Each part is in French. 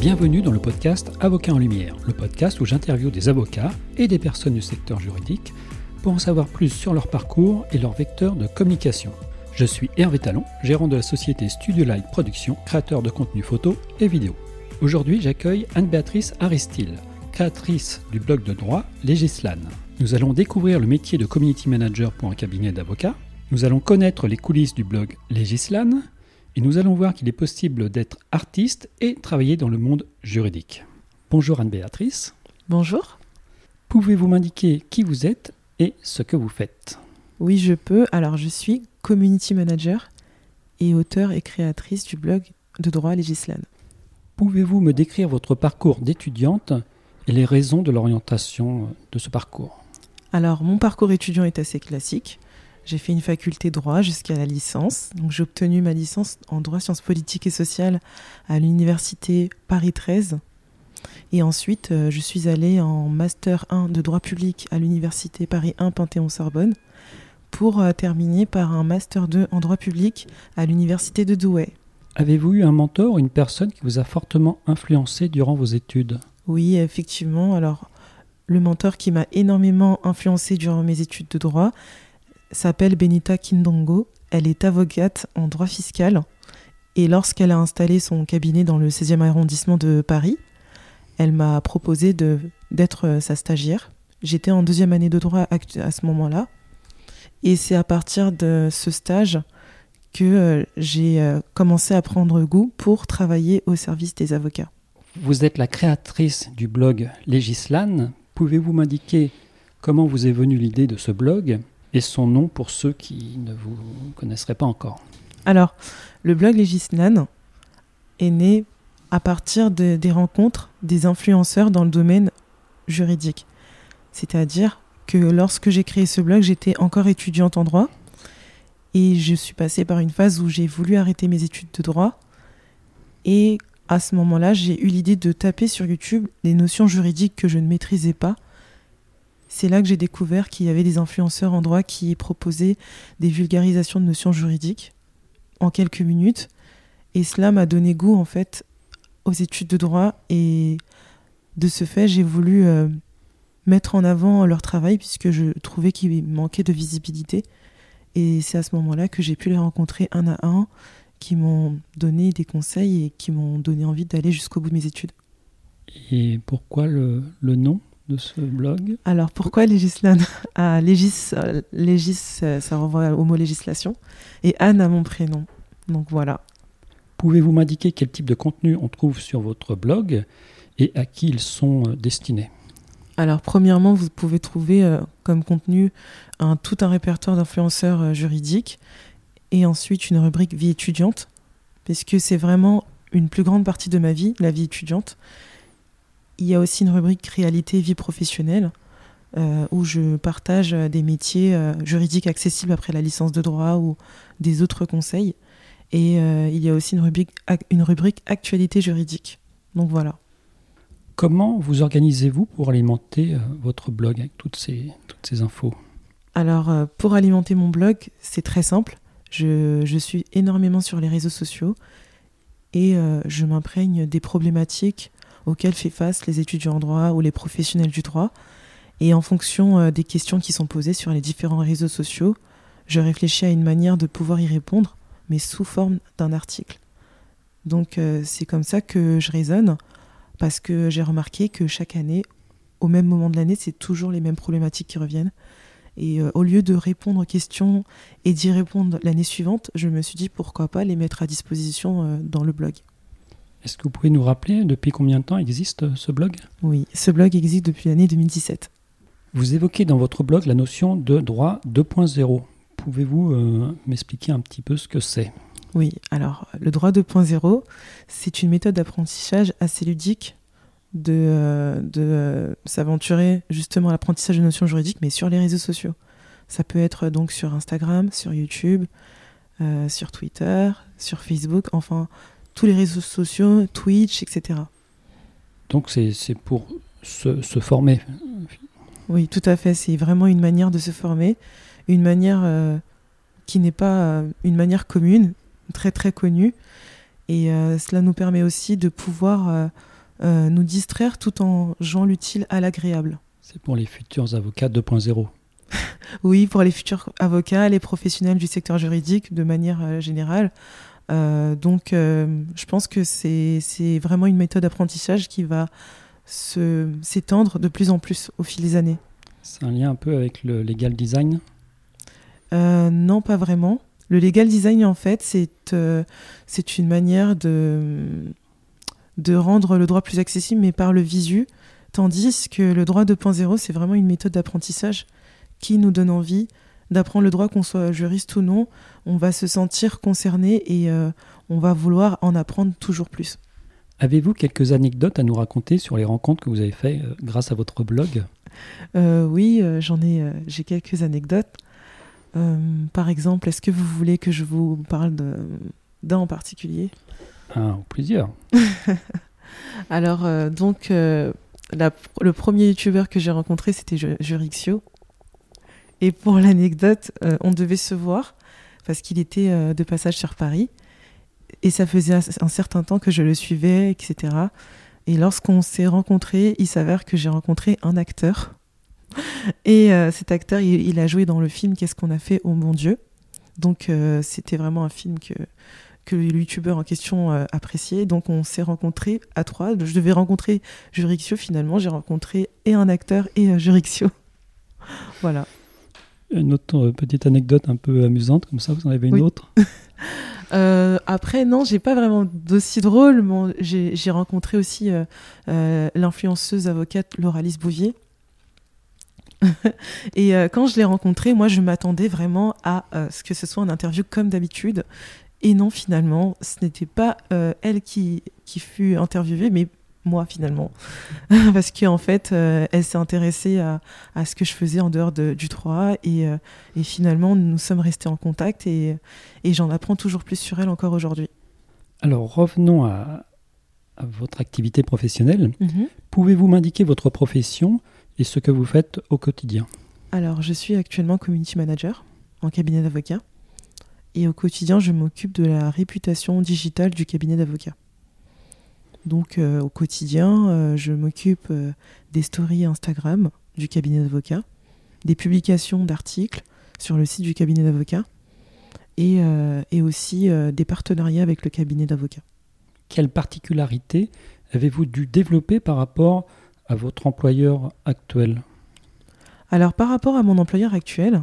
Bienvenue dans le podcast Avocat en Lumière, le podcast où j'interviewe des avocats et des personnes du secteur juridique pour en savoir plus sur leur parcours et leur vecteur de communication. Je suis Hervé Talon, gérant de la société Studio Light Production, créateur de contenu photo et vidéo. Aujourd'hui, j'accueille Anne-Béatrice Aristil, créatrice du blog de droit Legislan. Nous allons découvrir le métier de community manager pour un cabinet d'avocats. Nous allons connaître les coulisses du blog Legislan et nous allons voir qu'il est possible d'être artiste et travailler dans le monde juridique. Bonjour Anne-Béatrice. Bonjour. Pouvez-vous m'indiquer qui vous êtes et ce que vous faites? Oui, je peux. Alors, je suis community manager et auteur et créatrice du blog de droit Législan. Pouvez-vous me décrire votre parcours d'étudiante et les raisons de l'orientation de ce parcours? Alors, mon parcours étudiant est assez classique. J'ai fait une faculté droit jusqu'à la licence. Donc j'ai obtenu ma licence en droit sciences politiques et sociales à l'université Paris 13. Et ensuite, euh, je suis allée en master 1 de droit public à l'université Paris 1 Panthéon-Sorbonne pour euh, terminer par un master 2 en droit public à l'université de Douai. Avez-vous eu un mentor ou une personne qui vous a fortement influencé durant vos études? Oui, effectivement. Alors, le mentor qui m'a énormément influencé durant mes études de droit, s'appelle Benita Kindongo. Elle est avocate en droit fiscal. Et lorsqu'elle a installé son cabinet dans le 16e arrondissement de Paris, elle m'a proposé d'être sa stagiaire. J'étais en deuxième année de droit à ce moment-là. Et c'est à partir de ce stage que euh, j'ai euh, commencé à prendre goût pour travailler au service des avocats. Vous êtes la créatrice du blog Législan. Pouvez-vous m'indiquer comment vous est venue l'idée de ce blog? Et son nom pour ceux qui ne vous connaisseraient pas encore. Alors, le blog Législan est né à partir des rencontres des influenceurs dans le domaine juridique. C'est-à-dire que lorsque j'ai créé ce blog, j'étais encore étudiante en droit et je suis passée par une phase où j'ai voulu arrêter mes études de droit et à ce moment-là, j'ai eu l'idée de taper sur YouTube des notions juridiques que je ne maîtrisais pas c'est là que j'ai découvert qu'il y avait des influenceurs en droit qui proposaient des vulgarisations de notions juridiques en quelques minutes. Et cela m'a donné goût en fait aux études de droit et de ce fait j'ai voulu euh, mettre en avant leur travail puisque je trouvais qu'il manquait de visibilité. Et c'est à ce moment-là que j'ai pu les rencontrer un à un, qui m'ont donné des conseils et qui m'ont donné envie d'aller jusqu'au bout de mes études. Et pourquoi le nom? De ce blog Alors pourquoi Législan ah, Légis, euh, Légis, euh, ça renvoie au mot législation. Et Anne a mon prénom. Donc voilà. Pouvez-vous m'indiquer quel type de contenu on trouve sur votre blog et à qui ils sont euh, destinés? Alors, premièrement, vous pouvez trouver comme contenu un, tout un répertoire d'influenceurs juridiques et ensuite une rubrique vie étudiante, puisque c'est vraiment une plus grande partie de ma vie, la vie étudiante. Il y a aussi une rubrique réalité vie professionnelle euh, où je partage des métiers euh, juridiques accessibles après la licence de droit ou des autres conseils. Et euh, il y a aussi une rubrique, une rubrique actualité juridique. Donc voilà. Comment vous organisez-vous pour alimenter votre blog avec toutes ces, toutes ces infos? Alors, pour alimenter mon blog, c'est très simple. Je, je, suis énormément sur les réseaux sociaux et je m'imprègne des problématiques auxquels fait face les étudiants en droit ou les professionnels du droit. Et en fonction euh, des questions qui sont posées sur les différents réseaux sociaux, je réfléchis à une manière de pouvoir y répondre, mais sous forme d'un article. Donc euh, c'est comme ça que je raisonne, parce que j'ai remarqué que chaque année, au même moment de l'année, c'est toujours les mêmes problématiques qui reviennent. Et euh, au lieu de répondre aux questions et d'y répondre l'année suivante, je me suis dit pourquoi pas les mettre à disposition dans le blog. Est-ce que vous pouvez nous rappeler depuis combien de temps existe euh, ce blog? Oui, ce blog existe depuis l'année 2017. Vous évoquez dans votre blog la notion de droit 2.0. Pouvez-vous euh, m'expliquer un petit peu ce que c'est? Oui, alors le droit 2.0, c'est une méthode d'apprentissage assez ludique de, euh, de s'aventurer justement à l'apprentissage de notions juridiques, mais sur les réseaux sociaux. Ça peut être donc sur Instagram, sur YouTube, sur Twitter, sur Facebook, enfin tous les réseaux sociaux, Twitch, etc. Donc c'est pour se, se, former. Oui, tout à fait. C'est vraiment une manière de se former, une manière euh, qui n'est pas euh, une manière commune, très très connue. Et cela nous permet aussi de pouvoir nous distraire tout en jouant l'utile à l'agréable. C'est pour les futurs avocats 2.0. oui, pour les futurs avocats, les professionnels du secteur juridique de manière générale. Donc, je pense que c'est vraiment une méthode d'apprentissage qui va s'étendre de plus en plus au fil des années. C'est un lien un peu avec le legal design? Euh, Non, pas vraiment. Le legal design, en fait, c'est euh, c'est une manière de, de rendre le droit plus accessible, mais par le visu, tandis que le droit 2.0, c'est vraiment une méthode d'apprentissage qui nous donne envie d'apprendre le droit, qu'on soit juriste ou non. On va se sentir concerné et euh, on va vouloir en apprendre toujours plus. Avez-vous quelques anecdotes à nous raconter sur les rencontres que vous avez faites euh, grâce à votre blog? Euh, Oui, j'en ai, j'ai quelques anecdotes. par exemple, est-ce que vous voulez que je vous parle d'un en particulier? Ah, plusieurs. Alors, donc, le premier youtubeur que j'ai rencontré, c'était Jurixio. Et pour l'anecdote, on devait se voir parce qu'il était de passage sur Paris. Et ça faisait un certain temps que je le suivais, etc. Et lorsqu'on s'est rencontrés, il s'avère que j'ai rencontré un acteur. Et euh, cet acteur, il, a joué dans le film Qu'est-ce qu'on a fait au mon Dieu? Donc euh, c'était vraiment un film que, que le youtubeur en question euh, appréciait. Donc on s'est rencontrés à trois. Je devais rencontrer Jurixio finalement. J'ai rencontré et un acteur et Jurixio. voilà. Une autre petite anecdote un peu amusante, comme ça, vous en avez une autre? Euh, après, non, j'ai pas vraiment d'aussi drôle. Bon, j'ai rencontré aussi euh, euh, l'influenceuse avocate Lauralis Bouvier. et quand je l'ai rencontrée, moi, je m'attendais vraiment à ce que ce soit une interview comme d'habitude. Et non, finalement, ce n'était pas elle qui, qui fut interviewée, mais moi finalement parce qu'en en fait euh, elle s'est intéressée à, à, ce que je faisais en dehors de, du 3 et, euh, et, finalement nous sommes restés en contact et, et j'en apprends toujours plus sur elle encore aujourd'hui. Alors revenons à, à, votre activité professionnelle. Mhm. Pouvez-vous m'indiquer votre profession et ce que vous faites au quotidien? Alors je suis actuellement community manager en cabinet d'avocat et au quotidien je m'occupe de la réputation digitale du cabinet d'avocat. Donc euh, au quotidien, euh, je m'occupe euh, des stories Instagram du cabinet d'avocat, des publications d'articles sur le site du cabinet d'avocat et, et, aussi des partenariats avec le cabinet d'avocat. Quelle particularité avez-vous dû développer par rapport à votre employeur actuel? Alors par rapport à mon employeur actuel,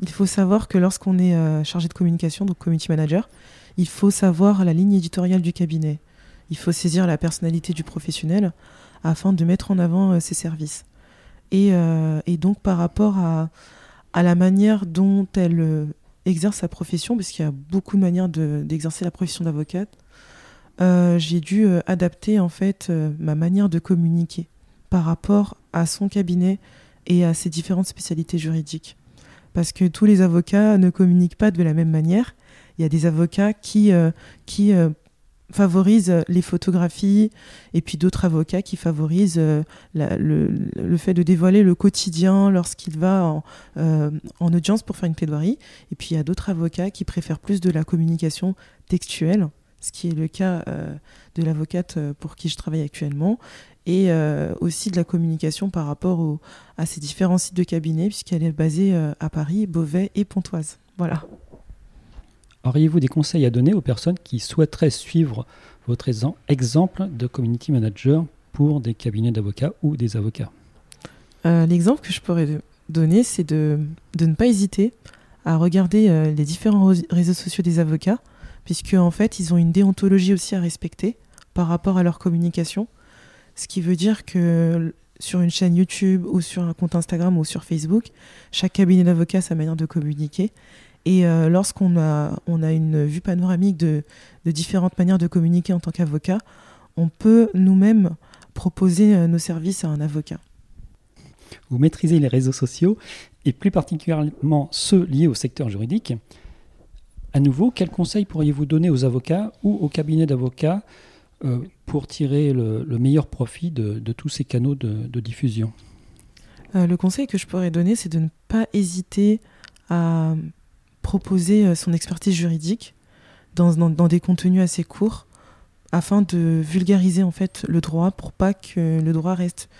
il faut savoir que lorsqu'on est chargé de communication, donc community manager, il faut savoir la ligne éditoriale du cabinet il faut saisir la personnalité du professionnel afin de mettre en avant euh, ses services. Euh, et, donc par rapport à, la manière dont elle euh, exerce sa profession, parce qu'il y a beaucoup de manières d'exercer la profession d'avocate, j'ai dû adapter en fait ma manière de communiquer par rapport à son cabinet et à ses différentes spécialités juridiques. Parce que tous les avocats ne communiquent pas de la même manière. Il y a des avocats qui, qui favorise les photographies et puis d'autres avocats qui favorisent euh, le, fait de dévoiler le quotidien lorsqu'il va en, euh, en, audience pour faire une plaidoirie. Et puis il y a d'autres avocats qui préfèrent plus de la communication textuelle, ce qui est le cas euh, de l'avocate pour qui je travaille actuellement, et aussi de la communication par rapport à ces différents sites de cabinet, puisqu'elle est basée à Paris, Beauvais et Pontoise. Voilà. Auriez-vous des conseils à donner aux personnes qui souhaiteraient suivre votre exemple de community manager pour des cabinets d'avocats ou des avocats? Euh, L'exemple que je pourrais donner, c'est de, ne pas hésiter à regarder euh, les différents réseaux sociaux des avocats, puisque en fait, ils ont une déontologie aussi à respecter par rapport à leur communication. Ce qui veut dire que sur une chaîne YouTube ou sur un compte Instagram ou sur Facebook, chaque cabinet d'avocats a sa manière de communiquer. Et euh, lorsqu'on a, on a une vue panoramique de, différentes manières de communiquer en tant qu'avocat, on peut nous-mêmes proposer euh, nos services à un avocat. Vous maîtrisez les réseaux sociaux et plus particulièrement ceux liés au secteur juridique. À nouveau, quels conseils pourriez-vous donner aux avocats ou aux cabinets d'avocats euh, pour tirer le, meilleur profit de, tous ces canaux de, diffusion? Le conseil que je pourrais donner, c'est de ne pas hésiter à proposer euh, son expertise juridique, dans, dans, des contenus assez courts afin de vulgariser en fait le droit pour pas que le droit reste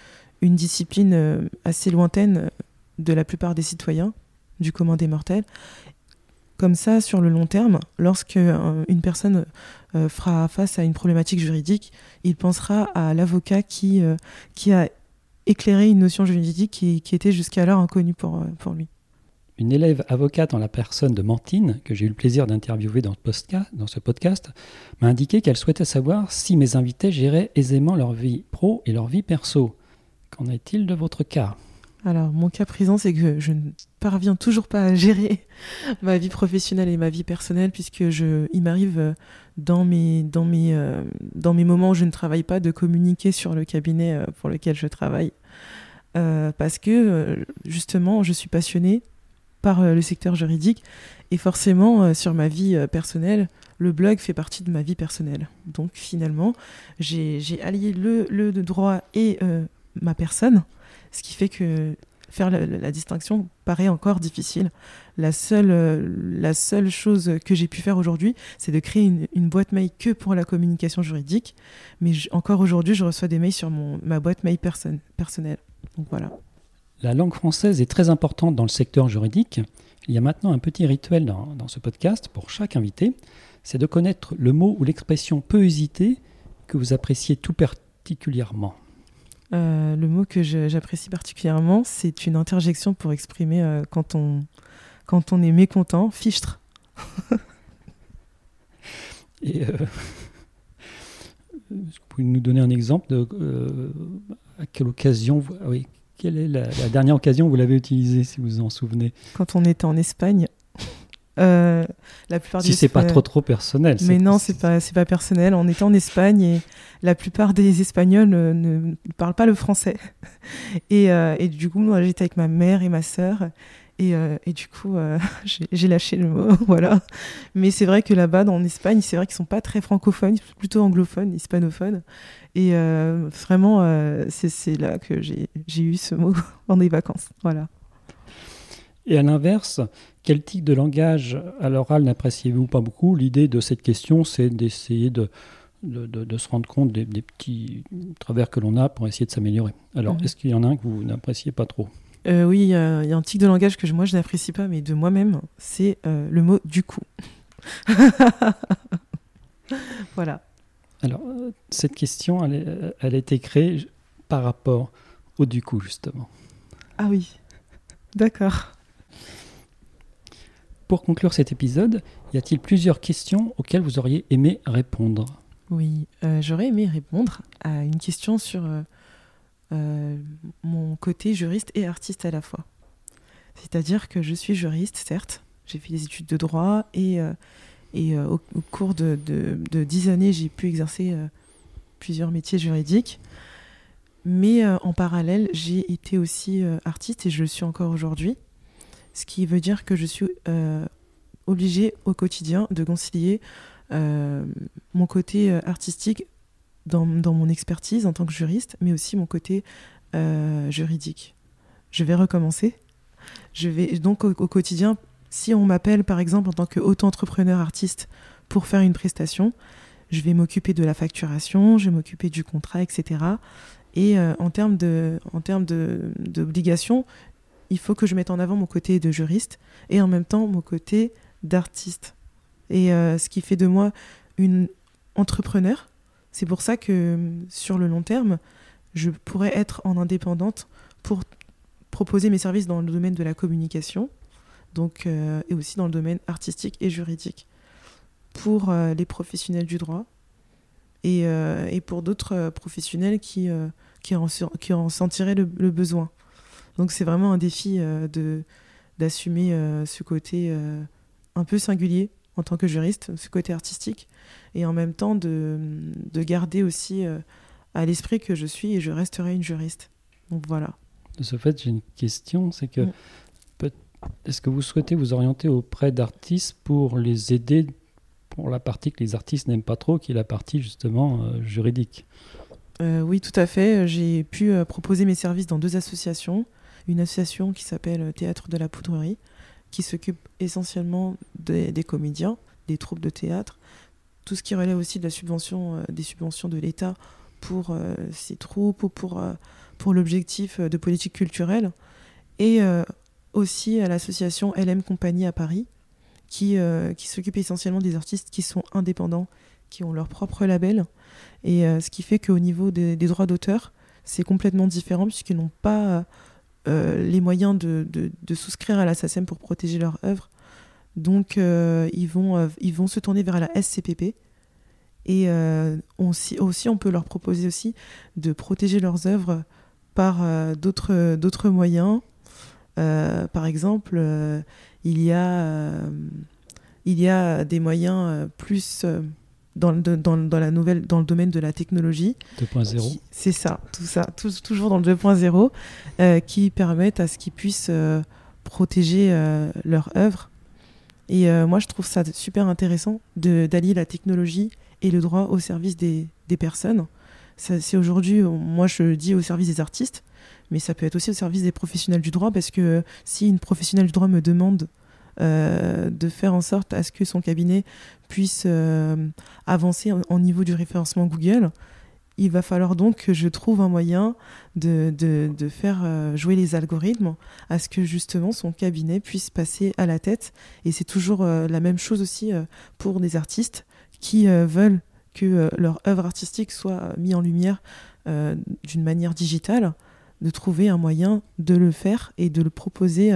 une discipline assez lointaine de la plupart des citoyens du commun des mortels. Comme ça, sur le long terme, lorsque une personne fera face à une problématique juridique, il pensera à l'avocat qui, qui a éclairer une notion juridique qui, était jusqu'alors inconnue pour, euh, pour lui. Une élève avocate en la personne de Mantine, que j'ai eu le plaisir d'interviewer dans, dans, ce podcast, m'a indiqué qu'elle souhaitait savoir si mes invités géraient aisément leur vie pro et leur vie perso. Qu'en est-il de votre cas? Alors, mon cas présent, c'est que je ne parviens toujours pas à gérer ma vie professionnelle et ma vie personnelle, puisque je, il m'arrive euh, dans mes, dans, mes, euh, dans mes moments où je ne travaille pas de communiquer sur le cabinet euh, pour lequel je travaille. parce que, justement, je suis passionnée par le secteur juridique et forcément, sur ma vie personnelle, le blog fait partie de ma vie personnelle. Donc, finalement, j'ai allié le, le droit et ma personne ce qui fait que faire la, distinction paraît encore difficile. La seule, euh, la seule chose que j'ai pu faire aujourd'hui, c'est de créer une, boîte mail que pour la communication juridique. Mais encore aujourd'hui, je reçois des mails sur mon, ma boîte mail personnelle. Donc voilà. La langue française est très importante dans le secteur juridique. Il y a maintenant un petit rituel dans, dans ce podcast pour chaque invité. C'est de connaître le mot ou l'expression peu hésité que vous appréciez tout particulièrement. Euh, le mot que j'apprécie particulièrement, c'est une interjection pour exprimer euh, quand, on, quand on est mécontent, fichtre. Et euh, vous pouvez nous donner un exemple de à quelle occasion, oui, quelle est la, la dernière occasion où vous l'avez utilisé, si vous vous en souvenez Quand on était en Espagne. Euh, la plupart si c'est pas trop trop personnel. Mais non, c'est pas c'est pas personnel. On était en Espagne et la plupart des Espagnols ne, parlent pas le français. Et, euh, et du coup, moi, j'étais avec ma mère et ma sœur. Et, euh, et, du coup, j'ai lâché le mot, voilà. Mais c'est vrai que là-bas, en Espagne, c'est vrai qu'ils sont pas très francophones, ils sont plutôt anglophones, hispanophones. Et vraiment, c'est là que j'ai eu ce mot pendant les vacances, voilà. Et à l'inverse, quel type de langage à l'oral n'appréciez-vous pas beaucoup? L'idée de cette question, c'est d'essayer de, de, se rendre compte des, petits travers que l'on a pour essayer de s'améliorer. Alors, mhm. est-ce qu'il y en a un que vous n'appréciez pas trop? Euh, Oui, il y, a un type de langage que moi je n'apprécie pas, mais de moi-même, c'est euh, le mot du coup. voilà. Alors, euh, cette question, elle, elle a été créée par rapport au du coup, justement. Ah oui, d'accord. Pour conclure cet épisode, y a-t-il plusieurs questions auxquelles vous auriez aimé répondre? Oui, euh, j'aurais aimé répondre à une question sur mon côté juriste et artiste à la fois. C'est-à-dire que je suis juriste, certes, j'ai fait des études de droit et, et au, cours de, dix années, j'ai pu exercer plusieurs métiers juridiques. Mais en parallèle, j'ai été aussi artiste et je le suis encore aujourd'hui ce qui veut dire que je suis euh, obligée au quotidien de concilier euh, mon côté euh, artistique dans, mon expertise en tant que juriste, mais aussi mon côté juridique. Je vais recommencer. Je vais donc au, quotidien, si on m'appelle par exemple en tant qu'auto-entrepreneur artiste pour faire une prestation, je vais m'occuper de la facturation, je vais m'occuper du contrat, etc. Et en termes d'obligations, il faut que je mette en avant mon côté de juriste et en même temps mon côté d'artiste. Et euh, ce qui fait de moi une entrepreneur. C'est pour ça que sur le long terme, je pourrais être en indépendante pour proposer mes services dans le domaine de la communication, donc, euh, et aussi dans le domaine artistique et juridique, pour euh, les professionnels du droit et, et pour d'autres professionnels qui, en, qui en sentiraient le besoin. Donc c'est vraiment un défi euh, d'assumer euh, ce côté euh, un peu singulier en tant que juriste, ce côté artistique, et en même temps de, de garder aussi à l'esprit que je suis et je resterai une juriste. Donc voilà. De ce fait, j'ai une question, c'est que mm. est-ce que vous souhaitez vous orienter auprès d'artistes pour les aider pour la partie que les artistes n'aiment pas trop, qui est la partie justement juridique? Oui, tout à fait. J'ai pu proposer mes services dans deux associations une association qui s'appelle Théâtre de la Poudrerie, qui s'occupe essentiellement des, comédiens des troupes de théâtre, tout ce qui relève aussi de la subvention, des subventions de l'État pour ces troupes ou pour, pour l'objectif de politique culturelle, et aussi à l'association LM Compagnie à Paris, qui, qui s'occupe essentiellement des artistes qui sont indépendants, qui ont leur propre label, et ce qui fait qu'au niveau des, droits d'auteur, c'est complètement différent puisqu'ils n'ont pas euh, les moyens de, souscrire à la SACEM pour protéger leur œuvre. Donc, euh, ils, vont, euh, ils vont se tourner vers la SCPP. Et aussi, aussi, on peut leur proposer aussi de protéger leurs œuvres par d'autres moyens. par exemple, il y a des moyens plus dans, dans, dans, la nouvelle, dans le domaine de la technologie. 2.0. C'est ça, tout ça, toujours dans le 2.0, euh, qui permettent à ce qu'ils puissent euh, protéger euh, leur œuvre. Et moi, je trouve ça super intéressant d'allier la technologie et le droit au service des, des personnes. C'est aujourd'hui, moi, je dis au service des artistes, mais ça peut être aussi au service des professionnels du droit, parce que si une professionnelle du droit me demande euh, de faire en sorte à ce que son cabinet puisse euh, avancer en, niveau du référencement Google. Il va falloir donc que je trouve un moyen de, de, faire euh, jouer les algorithmes à ce que justement son cabinet puisse passer à la tête. Et c'est toujours la même chose aussi pour des artistes qui veulent que leur œuvre artistique soit mise en lumière d'une manière digitale, de trouver un moyen de le faire et de le proposer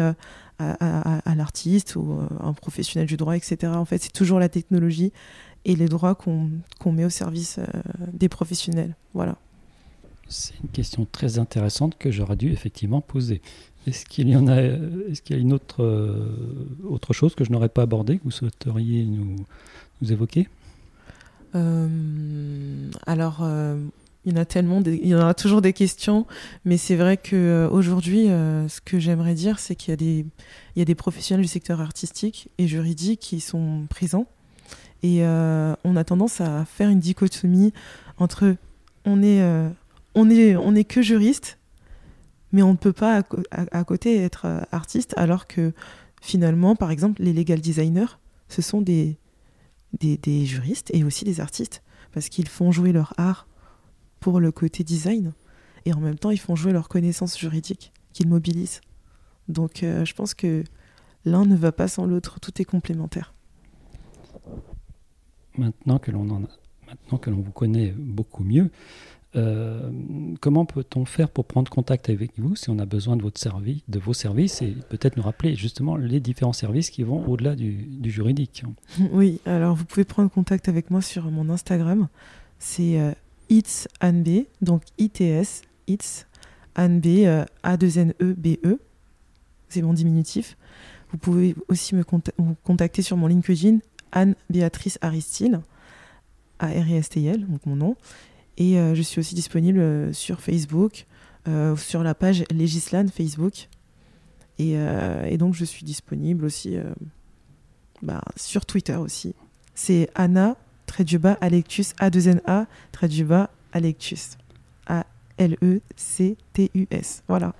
à, l'artiste ou euh, un professionnel du droit, etc. En fait, c'est toujours la technologie et les droits qu'on met au service euh, des professionnels. Voilà. C'est une question très intéressante que j'aurais dû effectivement poser. Est-ce qu'il y en a, est-ce qu'il y a une autre, euh, autre chose que je n'aurais pas abordée que vous souhaiteriez nous, nous évoquer? Alors, il y en a tellement, il y en aura toujours des questions, mais c'est vrai qu'aujourd'hui, euh, euh, ce que j'aimerais dire, c'est qu'il y, a des, professionnels du secteur artistique et juridique qui sont présents. Et euh, on a tendance à faire une dichotomie entre on est, on est, on est que juriste, mais on ne peut pas à, côté être artiste, alors que finalement, par exemple, les legal designers, ce sont des, des juristes et aussi des artistes, parce qu'ils font jouer leur art pour le côté design. Et en même temps, ils font jouer leurs connaissances juridiques qu'ils mobilisent. Donc euh, je pense que l'un ne va pas sans l'autre, tout est complémentaire. Maintenant que l'on en a, maintenant que l'on vous connaît beaucoup mieux, euh, comment peut-on faire pour prendre contact avec vous si on a besoin de votre service, de vos services et peut-être nous rappeler justement les différents services qui vont au-delà du, juridique? Oui, alors vous pouvez prendre contact avec moi sur mon Instagram. C'est It's Anbe, donc ITS, It's Anbe, euh, A2NE-BE, e. c'est mon diminutif. Vous pouvez aussi me contacter sur mon LinkedIn, Anne-Béatrice Aristide, A-R-I-S-T-I-L, donc mon nom. Et euh, je suis aussi disponible euh, sur Facebook, sur la page Législane Facebook. Et, donc je suis disponible aussi bah, sur Twitter aussi. C'est Anna trait du bas, Alectus, A2NA, trait du bas, Alectus. A-L-E-C-T-U-S. Voilà.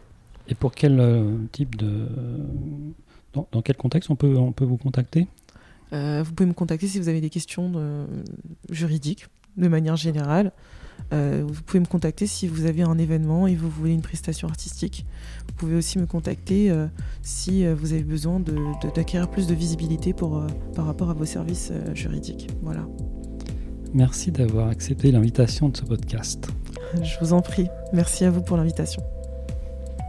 Et pour quel euh, type de. Dans, quel contexte on peut, on peut vous contacter? Euh, Vous pouvez me contacter si vous avez des questions de, juridiques, de manière générale. Euh, vous pouvez me contacter si vous avez un événement et vous voulez une prestation artistique. Vous pouvez aussi me contacter si vous avez besoin d'acquérir de, plus de visibilité pour, par rapport à vos services juridiques. Voilà. Merci d'avoir accepté l'invitation de ce podcast. Je vous en prie. Merci à vous pour l'invitation.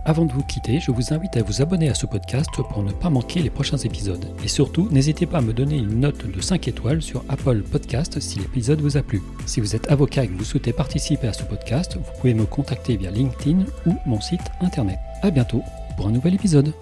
Avant de vous quitter, je vous invite à vous abonner à ce podcast pour ne pas manquer les prochains épisodes. Et surtout, n'hésitez pas à me donner une note de 5 étoiles sur Apple Podcast si l'épisode vous a plu. Si vous êtes avocat et que vous souhaitez participer à ce podcast, vous pouvez me contacter via LinkedIn ou mon site internet. A bientôt pour un nouvel épisode.